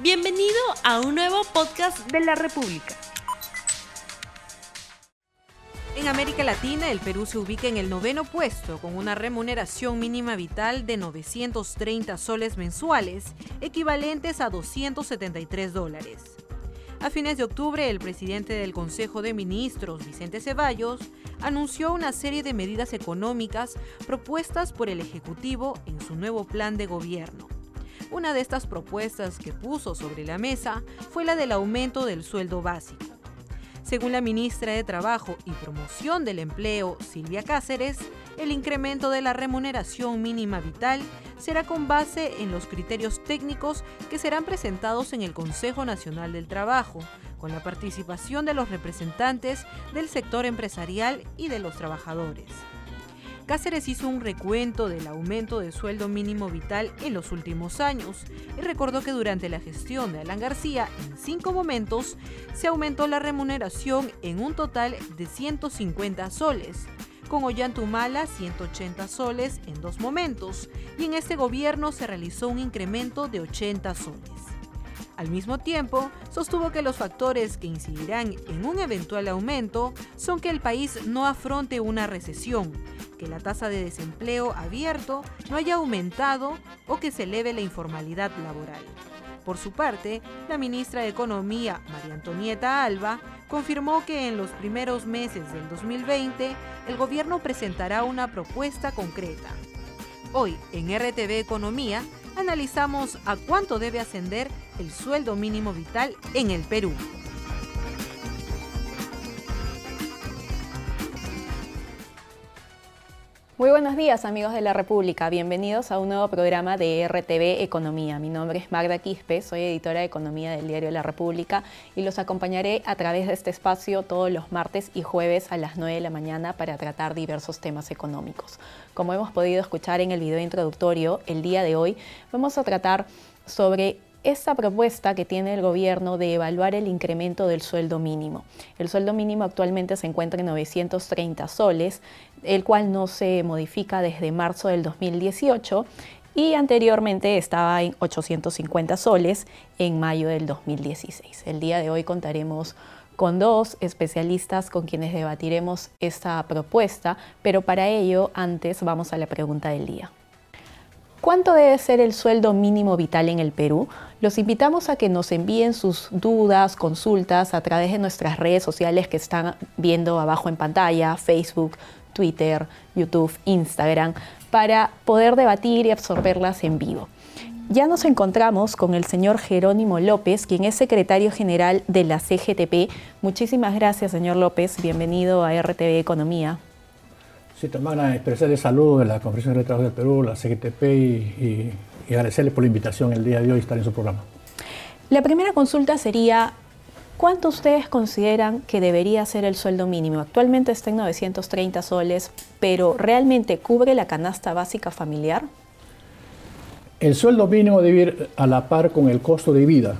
Bienvenido a un nuevo podcast de la República. En América Latina, el Perú se ubica en el noveno puesto con una remuneración mínima vital de 930 soles mensuales, equivalentes a 273 dólares. A fines de octubre, el presidente del Consejo de Ministros, Vicente Ceballos, anunció una serie de medidas económicas propuestas por el Ejecutivo en su nuevo plan de gobierno. Una de estas propuestas que puso sobre la mesa fue la del aumento del sueldo básico. Según la ministra de Trabajo y Promoción del Empleo, Silvia Cáceres, el incremento de la remuneración mínima vital será con base en los criterios técnicos que serán presentados en el Consejo Nacional del Trabajo, con la participación de los representantes del sector empresarial y de los trabajadores. Cáceres hizo un recuento del aumento del sueldo mínimo vital en los últimos años y recordó que durante la gestión de Alan García, en cinco momentos, se aumentó la remuneración en un total de 150 soles, con Ollantumala 180 soles en dos momentos, y en este gobierno se realizó un incremento de 80 soles. Al mismo tiempo, sostuvo que los factores que incidirán en un eventual aumento son que el país no afronte una recesión, que la tasa de desempleo abierto no haya aumentado o que se eleve la informalidad laboral. Por su parte, la ministra de Economía, María Antonieta Alba, confirmó que en los primeros meses del 2020 el gobierno presentará una propuesta concreta. Hoy, en RTV Economía, analizamos a cuánto debe ascender el sueldo mínimo vital en el Perú. Muy buenos días amigos de la República, bienvenidos a un nuevo programa de RTV Economía. Mi nombre es Magda Quispe, soy editora de Economía del diario La República y los acompañaré a través de este espacio todos los martes y jueves a las 9 de la mañana para tratar diversos temas económicos. Como hemos podido escuchar en el video introductorio, el día de hoy vamos a tratar sobre esta propuesta que tiene el gobierno de evaluar el incremento del sueldo mínimo. El sueldo mínimo actualmente se encuentra en 930 soles, el cual no se modifica desde marzo del 2018 y anteriormente estaba en 850 soles en mayo del 2016. El día de hoy contaremos con dos especialistas con quienes debatiremos esta propuesta, pero para ello antes vamos a la pregunta del día. ¿Cuánto debe ser el sueldo mínimo vital en el Perú? Los invitamos a que nos envíen sus dudas, consultas a través de nuestras redes sociales que están viendo abajo en pantalla, Facebook, Twitter, YouTube, Instagram, para poder debatir y absorberlas en vivo. Ya nos encontramos con el señor Jerónimo López, quien es secretario general de la CGTP. Muchísimas gracias, señor López. Bienvenido a RTV Economía. Sí, también a expresar el saludo de la Conferencia de Trabajo del Perú, la CGTP, y, y agradecerle por la invitación el día de hoy estar en su programa. La primera consulta sería, ¿Cuánto ustedes consideran que debería ser el sueldo mínimo? Actualmente está en 930 soles, pero ¿realmente cubre la canasta básica familiar? El sueldo mínimo debe ir a la par con el costo de vida.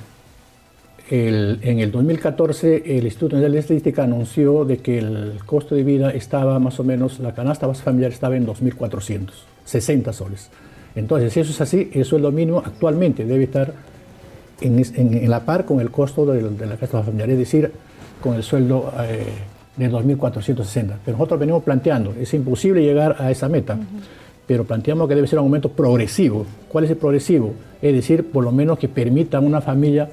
En el 2014 el Instituto Nacional de Estadística anunció de que el costo de vida estaba más o menos, la canasta familiar estaba en 2.460 soles. Entonces, si eso es así, el sueldo mínimo actualmente debe estar en, la par con el costo de, la casa familiar, es decir, con el sueldo eh, de 2.460. Pero nosotros venimos planteando, es imposible llegar a esa meta, pero planteamos que debe ser un aumento progresivo. ¿Cuál es el progresivo? Es decir, por lo menos que permita a una familia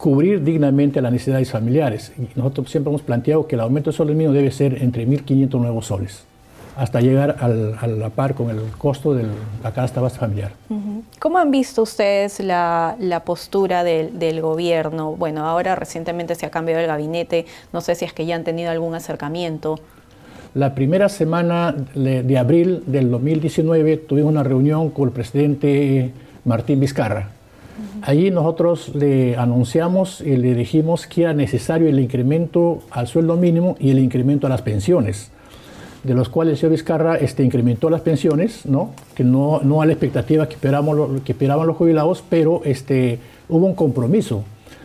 cubrir dignamente las necesidades familiares. Y nosotros siempre hemos planteado que el aumento del sueldo mínimo debe ser entre 1.500 nuevos soles hasta llegar a la par con el costo de la canasta base familiar. ¿Cómo han visto ustedes la, postura del, gobierno? Bueno, ahora recientemente se ha cambiado el gabinete, no sé si es que ya han tenido algún acercamiento. La primera semana de, abril del 2019 tuvimos una reunión con el presidente Martín Vizcarra. Allí nosotros le anunciamos y le dijimos que era necesario el incremento al sueldo mínimo y el incremento a las pensiones de los cuales el señor Vizcarra este, incrementó las pensiones, ¿no? que no, no a la expectativa que, que esperaban los jubilados, pero este, hubo un compromiso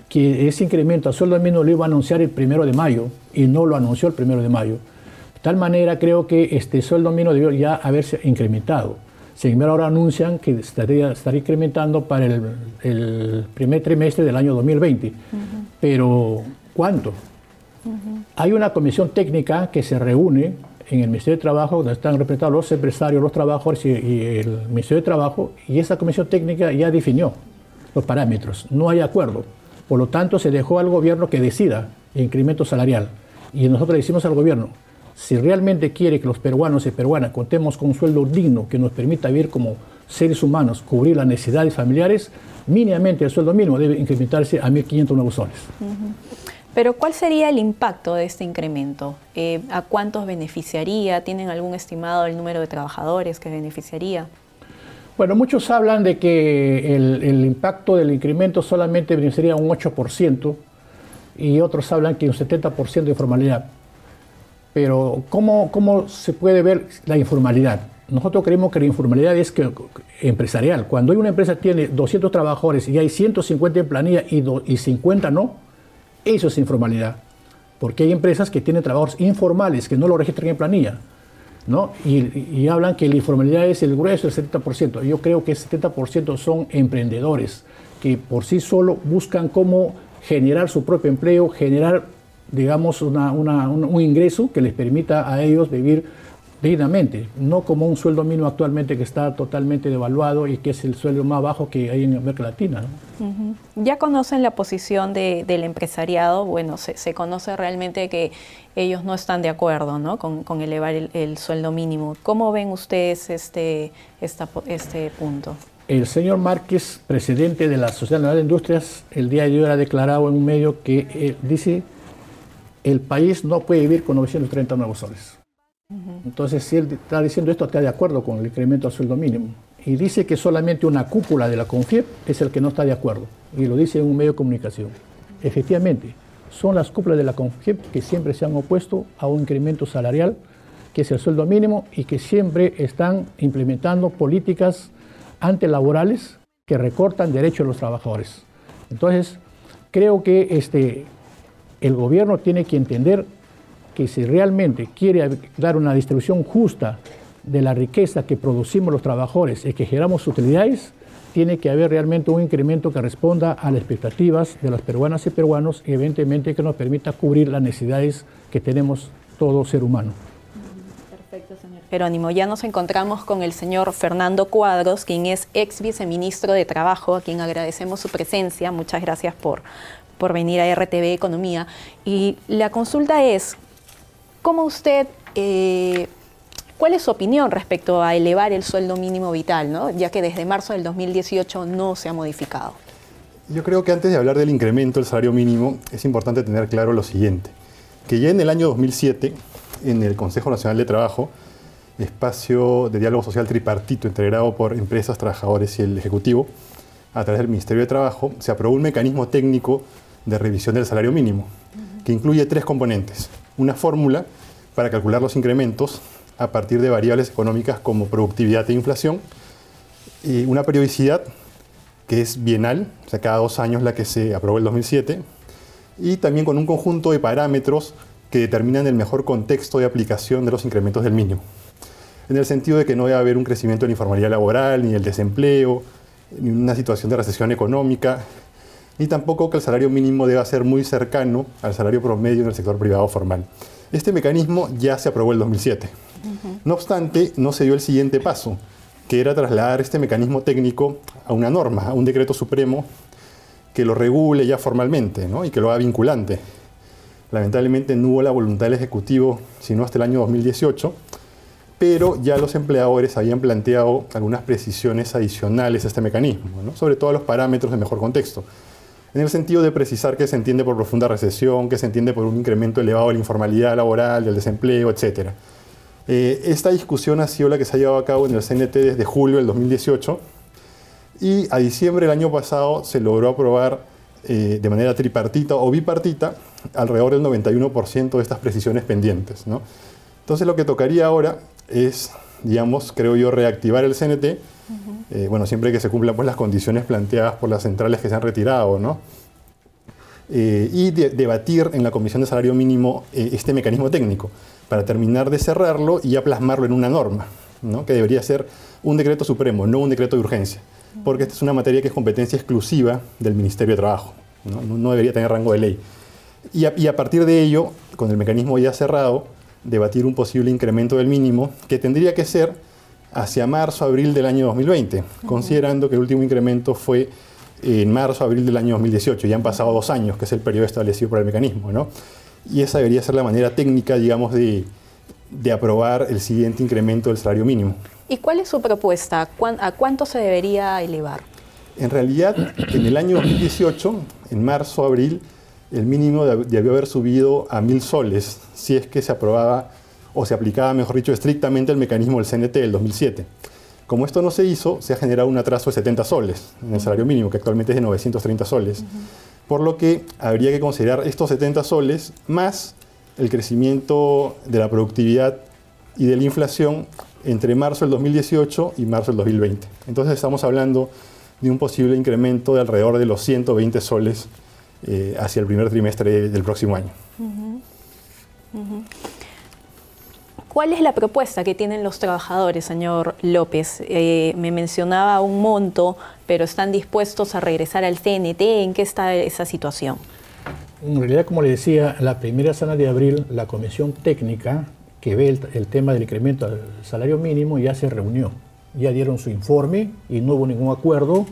que ese incremento a sueldo mínimo lo iba a anunciar el primero de mayo y no lo anunció el primero de mayo. De tal manera creo que este sueldo mínimo debió ya haberse incrementado. Sin embargo, ahora anuncian que estaría, estaría incrementando para el, primer trimestre del año 2020. Pero, ¿cuánto? Hay una comisión técnica que se reúne en el Ministerio de Trabajo, donde están representados los empresarios, los trabajadores y, el Ministerio de Trabajo, y esa comisión técnica ya definió los parámetros. No hay acuerdo. Por lo tanto, se dejó al gobierno que decida el incremento salarial. Y nosotros le decimos al gobierno, si realmente quiere que los peruanos y peruanas contemos con un sueldo digno que nos permita vivir como seres humanos, cubrir las necesidades familiares, mínimamente el sueldo mínimo debe incrementarse a 1.500 nuevos soles. Pero ¿cuál sería el impacto de este incremento? Eh, ¿A cuántos beneficiaría? ¿Tienen algún estimado del número de trabajadores que beneficiaría? Bueno, muchos hablan de que el, impacto del incremento solamente beneficiaría un 8% y otros hablan que un 70% de informalidad. Pero ¿cómo, ¿cómo se puede ver la informalidad? Nosotros creemos que la informalidad es que, empresarial. Cuando una empresa tiene 200 trabajadores y hay 150 en planilla y, y 50 no, eso es informalidad. Porque hay empresas que tienen trabajos informales que no lo registran en planilla. ¿no? Y, hablan que la informalidad es el grueso, el 70%. Yo creo que el 70% son emprendedores que por sí solo buscan cómo generar su propio empleo, generar, digamos, un ingreso que les permita a ellos vivir dignamente, no como un sueldo mínimo actualmente que está totalmente devaluado y que es el sueldo más bajo que hay en América Latina. Ya conocen la posición del empresariado, bueno, se, conoce realmente que ellos no están de acuerdo ¿no? con, elevar el, sueldo mínimo. ¿Cómo ven ustedes este, este punto? El señor Márquez, presidente de la Sociedad Nacional de Industrias, el día de hoy ha declarado en un medio que eh, dice el país no puede vivir con 930 nuevos soles. Entonces, si él está diciendo esto, está de acuerdo con el incremento al sueldo mínimo. Y dice que solamente una cúpula de la CONFIEP es el que no está de acuerdo. Y lo dice en un medio de comunicación. Efectivamente, son las cúpulas de la CONFIEP que siempre se han opuesto a un incremento salarial, que es el sueldo mínimo, y que siempre están implementando políticas antelaborales que recortan derechos de los trabajadores. Entonces, creo que este, el gobierno tiene que entender que si realmente quiere dar una distribución justa de la riqueza que producimos los trabajadores y que generamos utilidades, tiene que haber realmente un incremento que responda a las expectativas de las peruanas y peruanos y evidentemente que nos permita cubrir las necesidades que tenemos todo ser humano. Perfecto, señor Jerónimo. Ya nos encontramos con el señor Fernando Cuadros, quien es ex viceministro de Trabajo, a quien agradecemos su presencia. Muchas gracias por, por venir a RTV Economía. Y la consulta es, ¿Cómo usted, eh, cuál es su opinión respecto a elevar el sueldo mínimo vital, ya que desde marzo del 2018 no se ha modificado? Yo creo que antes de hablar del incremento del salario mínimo es importante tener claro lo siguiente, que ya en el año 2007, en el Consejo Nacional de Trabajo, espacio de diálogo social tripartito integrado por empresas, trabajadores y el Ejecutivo, a través del Ministerio de Trabajo, se aprobó un mecanismo técnico de revisión del salario mínimo, que incluye tres componentes. Una fórmula para calcular los incrementos a partir de variables económicas como productividad e inflación, y una periodicidad que es bienal, o sea, cada dos años la que se aprobó el 2007, y también con un conjunto de parámetros que determinan el mejor contexto de aplicación de los incrementos del mínimo, en el sentido de que no debe haber un crecimiento de la informalidad laboral, ni el desempleo, ni una situación de recesión económica, ni tampoco que el salario mínimo deba ser muy cercano al salario promedio en el sector privado formal. Este mecanismo ya se aprobó en el 2007. No obstante, no se dio el siguiente paso, que era trasladar este mecanismo técnico a una norma, a un decreto supremo que lo regule ya formalmente y que lo haga vinculante. Lamentablemente no hubo la voluntad del Ejecutivo, sino hasta el año 2018, pero ya los empleadores habían planteado algunas precisiones adicionales a este mecanismo, sobre todo a los parámetros de mejor contexto en el sentido de precisar que se entiende por profunda recesión, que se entiende por un incremento elevado de la informalidad laboral, del desempleo, etc. Eh, esta discusión ha sido la que se ha llevado a cabo en el CNT desde julio del 2018 y a diciembre del año pasado se logró aprobar eh, de manera tripartita o bipartita alrededor del 91% de estas precisiones pendientes. Entonces lo que tocaría ahora es, digamos, creo yo, reactivar el CNT eh, bueno, siempre que se cumplan pues, las condiciones planteadas por las centrales que se han retirado, ¿no? Eh, y debatir en la Comisión de Salario Mínimo eh, este mecanismo técnico para terminar de cerrarlo y ya plasmarlo en una norma. ¿no? que debería ser un decreto supremo, no un decreto de urgencia, porque esta es una materia que es competencia exclusiva del Ministerio de Trabajo, no, no debería tener rango de ley. Y a, y a partir de ello, con el mecanismo ya cerrado, debatir un posible incremento del mínimo que tendría que ser hacia marzo, abril del año 2020, considerando que el último incremento fue en marzo, abril del año 2018. Ya han pasado dos años, que es el periodo establecido por el mecanismo. ¿no? Y esa debería ser la manera técnica, digamos, de, de aprobar el siguiente incremento del salario mínimo. ¿Y cuál es su propuesta? ¿A cuánto se debería elevar? En realidad, en el año 2018, en marzo, abril, el mínimo debió haber subido a mil soles si es que se aprobaba o se aplicaba, mejor dicho, estrictamente el mecanismo del CNT del 2007. Como esto no se hizo, se ha generado un atraso de 70 soles en el salario mínimo, que actualmente es de 930 soles. Por lo que habría que considerar estos 70 soles más el crecimiento de la productividad y de la inflación entre marzo del 2018 y marzo del 2020. Entonces estamos hablando de un posible incremento de alrededor de los 120 soles eh, hacia el primer trimestre del próximo año. ¿Cuál es la propuesta que tienen los trabajadores, señor López? Eh, me mencionaba un monto, pero están dispuestos a regresar al CNT. ¿En qué está esa situación? En realidad, como le decía, la primera semana de abril, la comisión técnica que ve el, tema del incremento del salario mínimo ya se reunió. Ya dieron su informe y no hubo ningún acuerdo.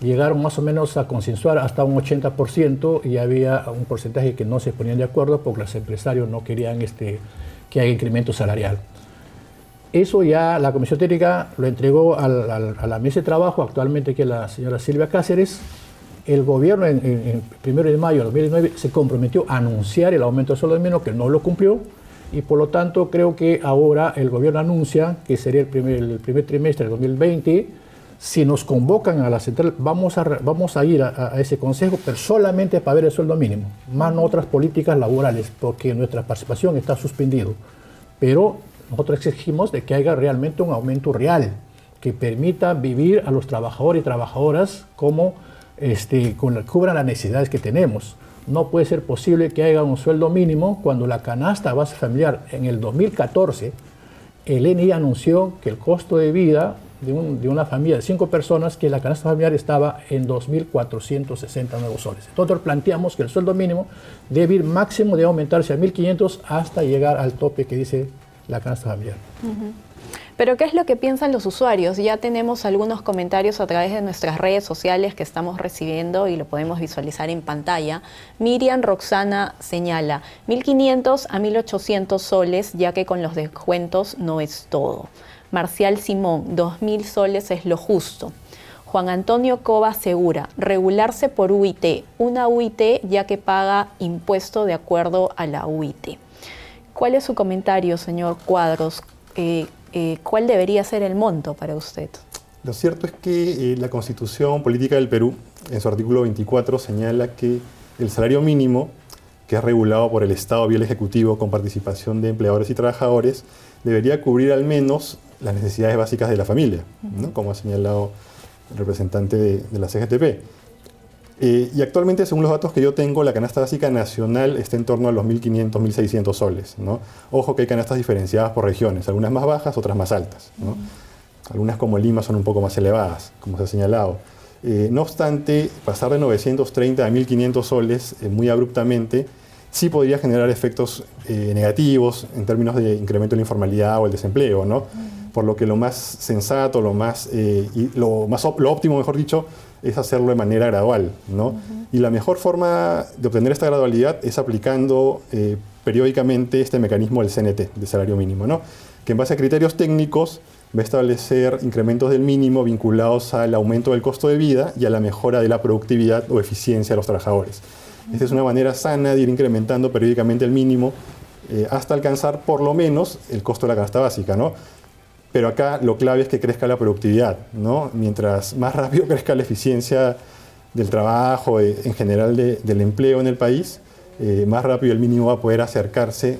Llegaron más o menos a consensuar hasta un 80% y había un porcentaje que no se ponían de acuerdo porque los empresarios no querían este, que haya incremento salarial. Eso ya la Comisión Técnica lo entregó a la mesa de trabajo, actualmente que es la señora Silvia Cáceres. El gobierno en, en, primero de mayo de 2009 se comprometió a anunciar el aumento del sueldo mínimo, que no lo cumplió, y por lo tanto creo que ahora el gobierno anuncia que sería el primer, el primer trimestre de 2020 si nos convocan a la central, vamos a, vamos a ir a, ese consejo, pero solamente para ver el sueldo mínimo, más no otras políticas laborales, porque nuestra participación está suspendido. Pero nosotros exigimos de que haya realmente un aumento real, que permita vivir a los trabajadores y trabajadoras como este, con, cubran las necesidades que tenemos. No puede ser posible que haya un sueldo mínimo cuando la canasta base familiar en el 2014, el ENI anunció que el costo de vida de, una familia de cinco personas que la canasta familiar estaba en 2.460 nuevos soles. Entonces planteamos que el sueldo mínimo debe ir máximo de aumentarse a 1.500 hasta llegar al tope que dice la canasta familiar. Pero ¿qué es lo que piensan los usuarios? Ya tenemos algunos comentarios a través de nuestras redes sociales que estamos recibiendo y lo podemos visualizar en pantalla. Miriam Roxana señala 1.500 a 1.800 soles, ya que con los descuentos no es todo. Marcial Simón, 2.000 soles es lo justo. Juan Antonio Cova asegura, regularse por UIT, una UIT ya que paga impuesto de acuerdo a la UIT. ¿Cuál es su comentario, señor Cuadros? Eh, eh, ¿Cuál debería ser el monto para usted? Lo cierto es que eh, la Constitución Política del Perú, en su artículo 24, señala que el salario mínimo, que es regulado por el Estado vía el Ejecutivo con participación de empleadores y trabajadores, debería cubrir al menos las necesidades básicas de la familia, como ha señalado el representante de, la CGTP. Eh, y actualmente, según los datos que yo tengo, la canasta básica nacional está en torno a los 1.500, 1.600 soles. ¿no? Ojo que hay canastas diferenciadas por regiones, algunas más bajas, otras más altas. Algunas como Lima son un poco más elevadas, como se ha señalado. Eh, no obstante, pasar de 930 a 1.500 soles eh, muy abruptamente sí podría generar efectos negativos en términos de incremento de la informalidad o el desempleo. ¿no? Por lo que lo más sensato, lo más, eh, lo, más lo óptimo, mejor dicho, es hacerlo de manera gradual. ¿no? Y la mejor forma de obtener esta gradualidad es aplicando eh, periódicamente este mecanismo del CNT, de salario mínimo, ¿no? que en base a criterios técnicos va a establecer incrementos del mínimo vinculados al aumento del costo de vida y a la mejora de la productividad o eficiencia de los trabajadores. Esta es una manera sana de ir incrementando periódicamente el mínimo eh, hasta alcanzar por lo menos el costo de la canasta básica. ¿no? Pero acá lo clave es que crezca la productividad, ¿no? Mientras más rápido crezca la eficiencia del trabajo, eh, en general del empleo en el país, eh, más rápido el mínimo va a poder acercarse,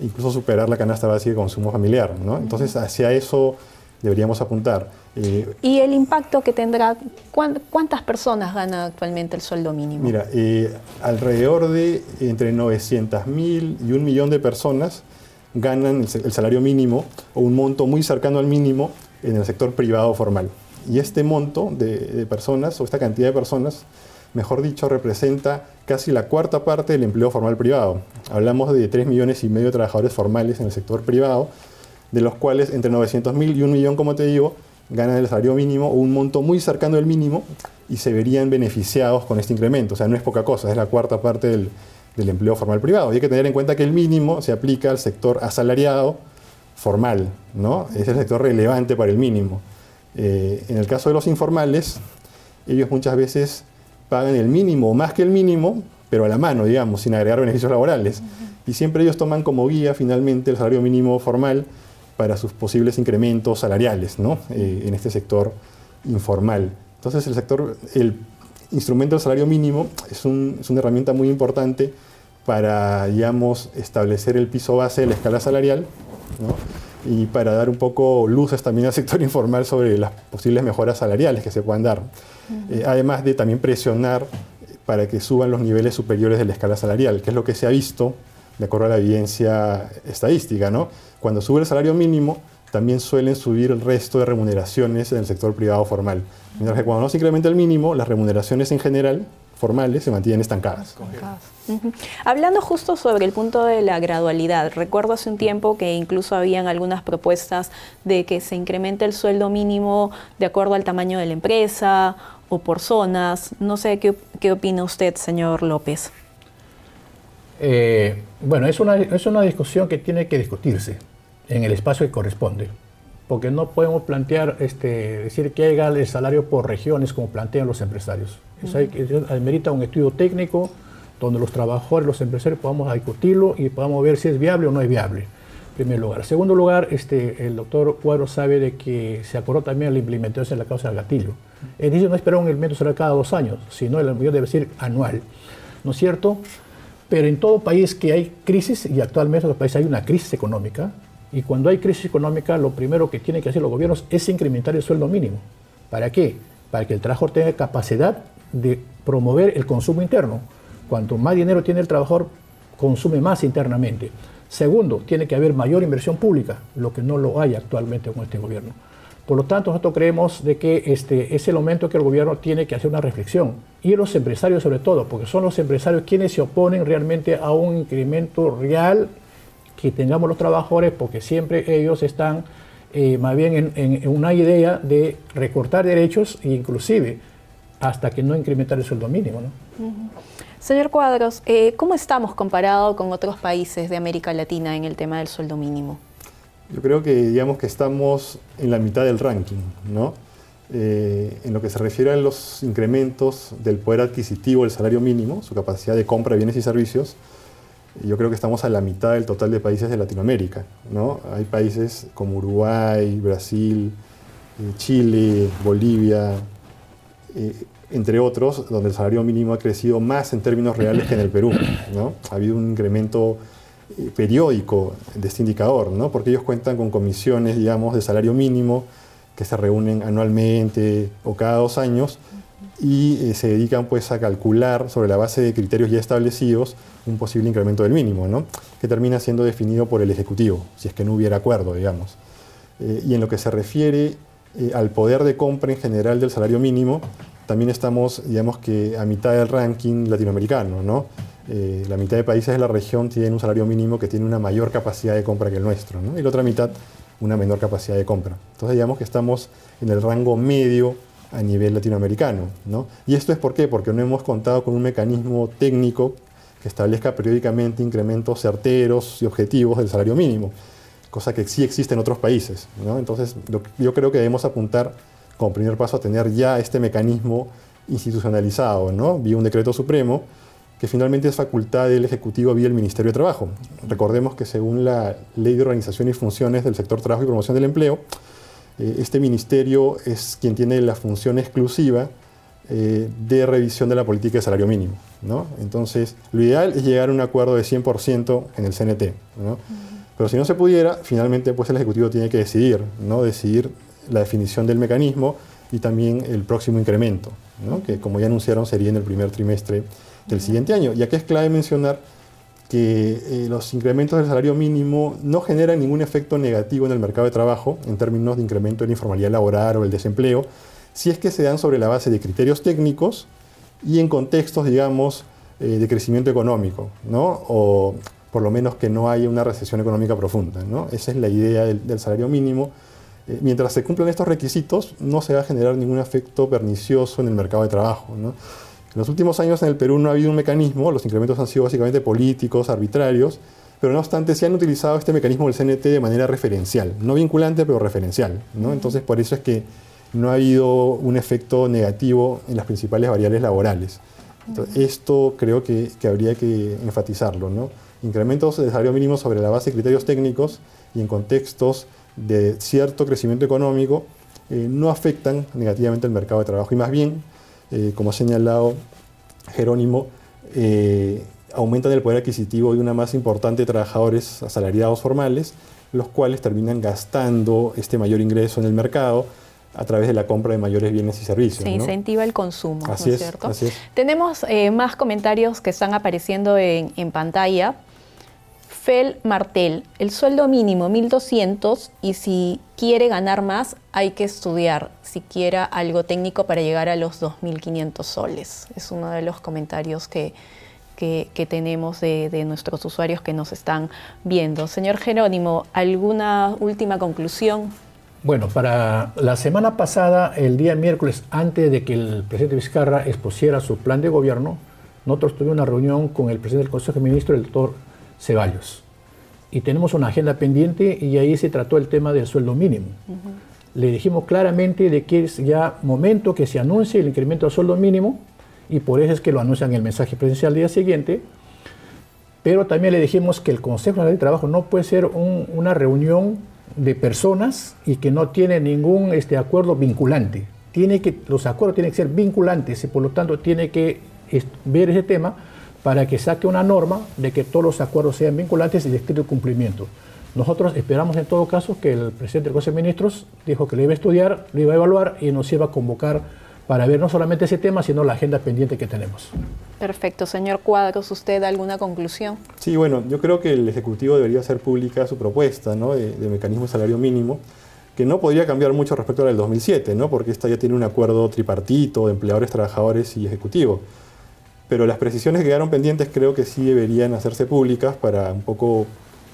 incluso superar la canasta básica de consumo familiar, ¿no? Entonces, hacia eso deberíamos apuntar. Eh, ¿Y el impacto que tendrá? ¿Cuántas personas gana actualmente el sueldo mínimo? Mira, alrededor de entre 900.000 y un millón de personas ganan el salario mínimo o un monto muy cercano al mínimo en el sector privado formal. Y este monto de, personas, o esta cantidad de personas, mejor dicho, representa casi la cuarta parte del empleo formal privado. Hablamos de 3 millones y medio de trabajadores formales en el sector privado, de los cuales entre 900 mil y un millón, como te digo, ganan el salario mínimo o un monto muy cercano al mínimo y se verían beneficiados con este incremento. O sea, no es poca cosa, es la cuarta parte del, empleo formal privado. Y hay que tener en cuenta que el mínimo se aplica al sector asalariado formal, ¿no? Es el sector relevante para el mínimo. Eh, en el caso de los informales, ellos muchas veces pagan el mínimo, más que el mínimo, pero a la mano, digamos, sin agregar beneficios laborales. Y siempre ellos toman como guía finalmente el salario mínimo formal para sus posibles incrementos salariales ¿no? Eh, en este sector informal. Entonces el sector, el instrumento del salario mínimo es, una herramienta muy importante para, digamos, establecer el piso base de la escala salarial y para dar un poco luces también al sector informal sobre las posibles mejoras salariales que se puedan dar. Eh, además de también presionar para que suban los niveles superiores de la escala salarial, que es lo que se ha visto de acuerdo a la evidencia estadística. ¿no? Cuando sube el salario mínimo, también suelen subir el resto de remuneraciones en el sector privado formal. Mientras que cuando no se incrementa el mínimo, las remuneraciones en general formales se mantienen estancadas. Hablando justo sobre el punto de la gradualidad, recuerdo hace un tiempo que incluso habían algunas propuestas de que se incremente el sueldo mínimo de acuerdo al tamaño de la empresa o por zonas. No sé qué, qué opina usted, señor López. Eh, bueno, es una, es una discusión que tiene que discutirse en el espacio que corresponde, porque no podemos plantear, este, decir que haya el salario por regiones como plantean los empresarios. Eso hay, merita un estudio técnico donde los trabajadores, los empresarios podamos discutirlo y podamos ver si es viable o no es viable. En primer lugar. En segundo lugar, este, el doctor Cuadro sabe de que se acordó también la implementación de la causa del gatillo. Es decir, no esperar un elemento será cada dos años, sino el envío debe ser anual. ¿No es cierto? Pero en todo país que hay crisis, y actualmente en los países hay una crisis económica, y cuando hay crisis económica, lo primero que tienen que hacer los gobiernos es incrementar el sueldo mínimo. ¿Para qué? Para que el trabajador tenga capacidad de promover el consumo interno. Cuanto más dinero tiene el trabajador, consume más internamente. Segundo, tiene que haber mayor inversión pública, lo que no lo hay actualmente con este gobierno. Por lo tanto, nosotros creemos de que este es el momento que el gobierno tiene que hacer una reflexión y los empresarios sobre todo, porque son los empresarios quienes se oponen realmente a un incremento real que tengamos los trabajadores, porque siempre ellos están eh, más bien en, una idea de recortar derechos e inclusive hasta que no incrementar el sueldo mínimo. Señor Cuadros, eh, ¿cómo estamos comparados con otros países de América Latina en el tema del sueldo mínimo? Yo creo que digamos que estamos en la mitad del ranking, ¿no? Eh, en lo que se refiere a los incrementos del poder adquisitivo del salario mínimo, su capacidad de compra de bienes y servicios, yo creo que estamos a la mitad del total de países de Latinoamérica. ¿no? Hay países como Uruguay, Brasil, eh, Chile, Bolivia, eh, entre otros, donde el salario mínimo ha crecido más en términos reales que en el Perú. ¿no? Ha habido un incremento eh, periódico de este indicador, ¿no? porque ellos cuentan con comisiones, digamos, de salario mínimo que se reúnen anualmente o cada dos años y eh, se dedican pues a calcular sobre la base de criterios ya establecidos un posible incremento del mínimo, ¿no? que termina siendo definido por el Ejecutivo, si es que no hubiera acuerdo, digamos. Eh, y en lo que se refiere al poder de compra en general del salario mínimo, también estamos, digamos que a mitad del ranking latinoamericano, ¿no? Eh, la mitad de países de la región tienen un salario mínimo que tiene una mayor capacidad de compra que el nuestro, y la otra mitad una menor capacidad de compra. Entonces digamos que estamos en el rango medio a nivel latinoamericano. Y esto es por? Porque no hemos contado con un mecanismo técnico que establezca periódicamente incrementos certeros y objetivos del salario mínimo, cosa que sí existe en otros países. Entonces yo creo que debemos apuntar como primer paso a tener ya este mecanismo institucionalizado, ¿no? vía un decreto supremo, que finalmente es facultad del Ejecutivo vía el Ministerio de Trabajo. Recordemos que según la Ley de Organización y Funciones del Sector Trabajo y Promoción del Empleo, este ministerio es quien tiene la función exclusiva eh, de revisión de la política de salario mínimo. ¿no? Entonces, lo ideal es llegar a un acuerdo de 100% en el CNT. ¿no? Pero si no se pudiera, finalmente pues el Ejecutivo tiene que decidir, ¿no? decidir la definición del mecanismo y también el próximo incremento, ¿no? que como ya anunciaron sería en el primer trimestre del siguiente año. Y aquí es clave mencionar que eh, los incrementos del salario mínimo no generan ningún efecto negativo en el mercado de trabajo en términos de incremento de la informalidad laboral o el desempleo, si es que se dan sobre la base de criterios técnicos y en contextos, digamos, eh, de crecimiento económico, ¿no? o por lo menos que no haya una recesión económica profunda. ¿no? Esa es la idea del, salario mínimo. Eh, mientras se cumplan estos requisitos, no se va a generar ningún efecto pernicioso en el mercado de trabajo. ¿no? En los últimos años en el Perú no ha habido un mecanismo, los incrementos han sido básicamente políticos, arbitrarios, pero no obstante se han utilizado este mecanismo del CNT de manera referencial, no vinculante, pero referencial. ¿no? Entonces por eso es que no ha habido un efecto negativo en las principales variables laborales. esto creo que, habría que enfatizarlo. ¿no? Incrementos de salario mínimo sobre la base de criterios técnicos y en contextos de cierto crecimiento económico eh, no afectan negativamente el mercado de trabajo y más bien eh, como ha señalado Jerónimo, eh, aumentan el poder adquisitivo de una más importante de trabajadores asalariados formales, los cuales terminan gastando este mayor ingreso en el mercado a través de la compra de mayores bienes y servicios. Se incentiva el consumo, así es, cierto? Así es. Tenemos eh, más comentarios que están apareciendo en, en pantalla. Martel, el sueldo mínimo 1.200 y si quiere ganar más hay que estudiar siquiera algo técnico para llegar a los 2.500 soles. Es uno de los comentarios que, que, tenemos de, de, nuestros usuarios que nos están viendo. Señor Jerónimo, ¿alguna última conclusión? Bueno, para la semana pasada, el día miércoles, antes de que el presidente Vizcarra expusiera su plan de gobierno, nosotros tuvimos una reunión con el presidente del Consejo de Ministros, el doctor Ceballos. Y tenemos una agenda pendiente y ahí se trató el tema del sueldo mínimo. Le dijimos claramente de que es ya momento que se anuncie el incremento del sueldo mínimo y por eso es que lo anuncian en el mensaje presidencial al día siguiente. Pero también le dijimos que el Consejo Nacional de Trabajo no puede ser una reunión de personas y que no tiene ningún este, acuerdo vinculante. Tiene que, los acuerdos tienen que ser vinculantes y por lo tanto tiene que ver ese tema para que saque una norma de que todos los acuerdos sean vinculantes y de estricto cumplimiento. Nosotros esperamos en todo caso que el presidente del Consejo de Ministros dijo que lo iba a estudiar, lo iba a evaluar y nos iba a convocar para ver no solamente ese tema, sino la agenda pendiente que tenemos. Perfecto. Señor Cuadros, ¿usted alguna conclusión? Sí, bueno, yo creo que el Ejecutivo debería hacer pública su propuesta ¿no? de, mecanismo de salario mínimo, que no podría cambiar mucho respecto al del 2007, ¿no? porque esta ya tiene un acuerdo tripartito de empleadores, trabajadores y ejecutivo pero las precisiones que quedaron pendientes creo que sí deberían hacerse públicas para un poco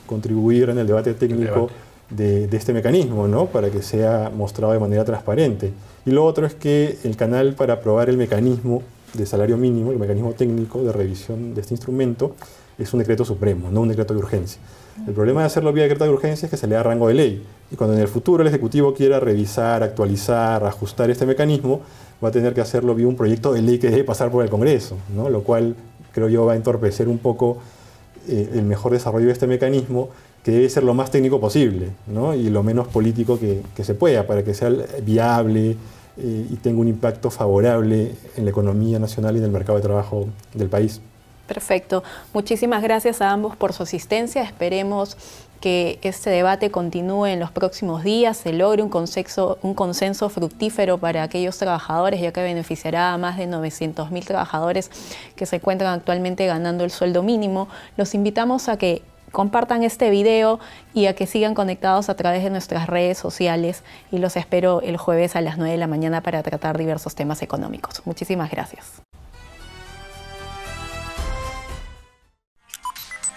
contribuir en el debate técnico De, este mecanismo, ¿no? para que sea mostrado de manera transparente. Y lo otro es que el canal para aprobar el mecanismo de salario mínimo, el mecanismo técnico de revisión de este instrumento, es un decreto supremo, no un decreto de urgencia. El problema de hacerlo vía decreto de urgencia es que se le da rango de ley. Y cuando en el futuro el Ejecutivo quiera revisar, actualizar, ajustar este mecanismo, va a tener que hacerlo vía un proyecto de ley que debe pasar por el Congreso, ¿no? lo cual creo yo va a entorpecer un poco eh, el mejor desarrollo de este mecanismo, que debe ser lo más técnico posible ¿no? y lo menos político que, se pueda, para que sea viable eh, y tenga un impacto favorable en la economía nacional y en el mercado de trabajo del país. Perfecto. Muchísimas gracias a ambos por su asistencia. Esperemos que este debate continúe en los próximos días, se logre un consenso, fructífero para aquellos trabajadores, ya que beneficiará a más de 900.000 trabajadores que se encuentran actualmente ganando el sueldo mínimo. Los invitamos a que compartan este video y a que sigan conectados a través de nuestras redes sociales y los espero el jueves a las 9 de la mañana para tratar diversos temas económicos. Muchísimas gracias.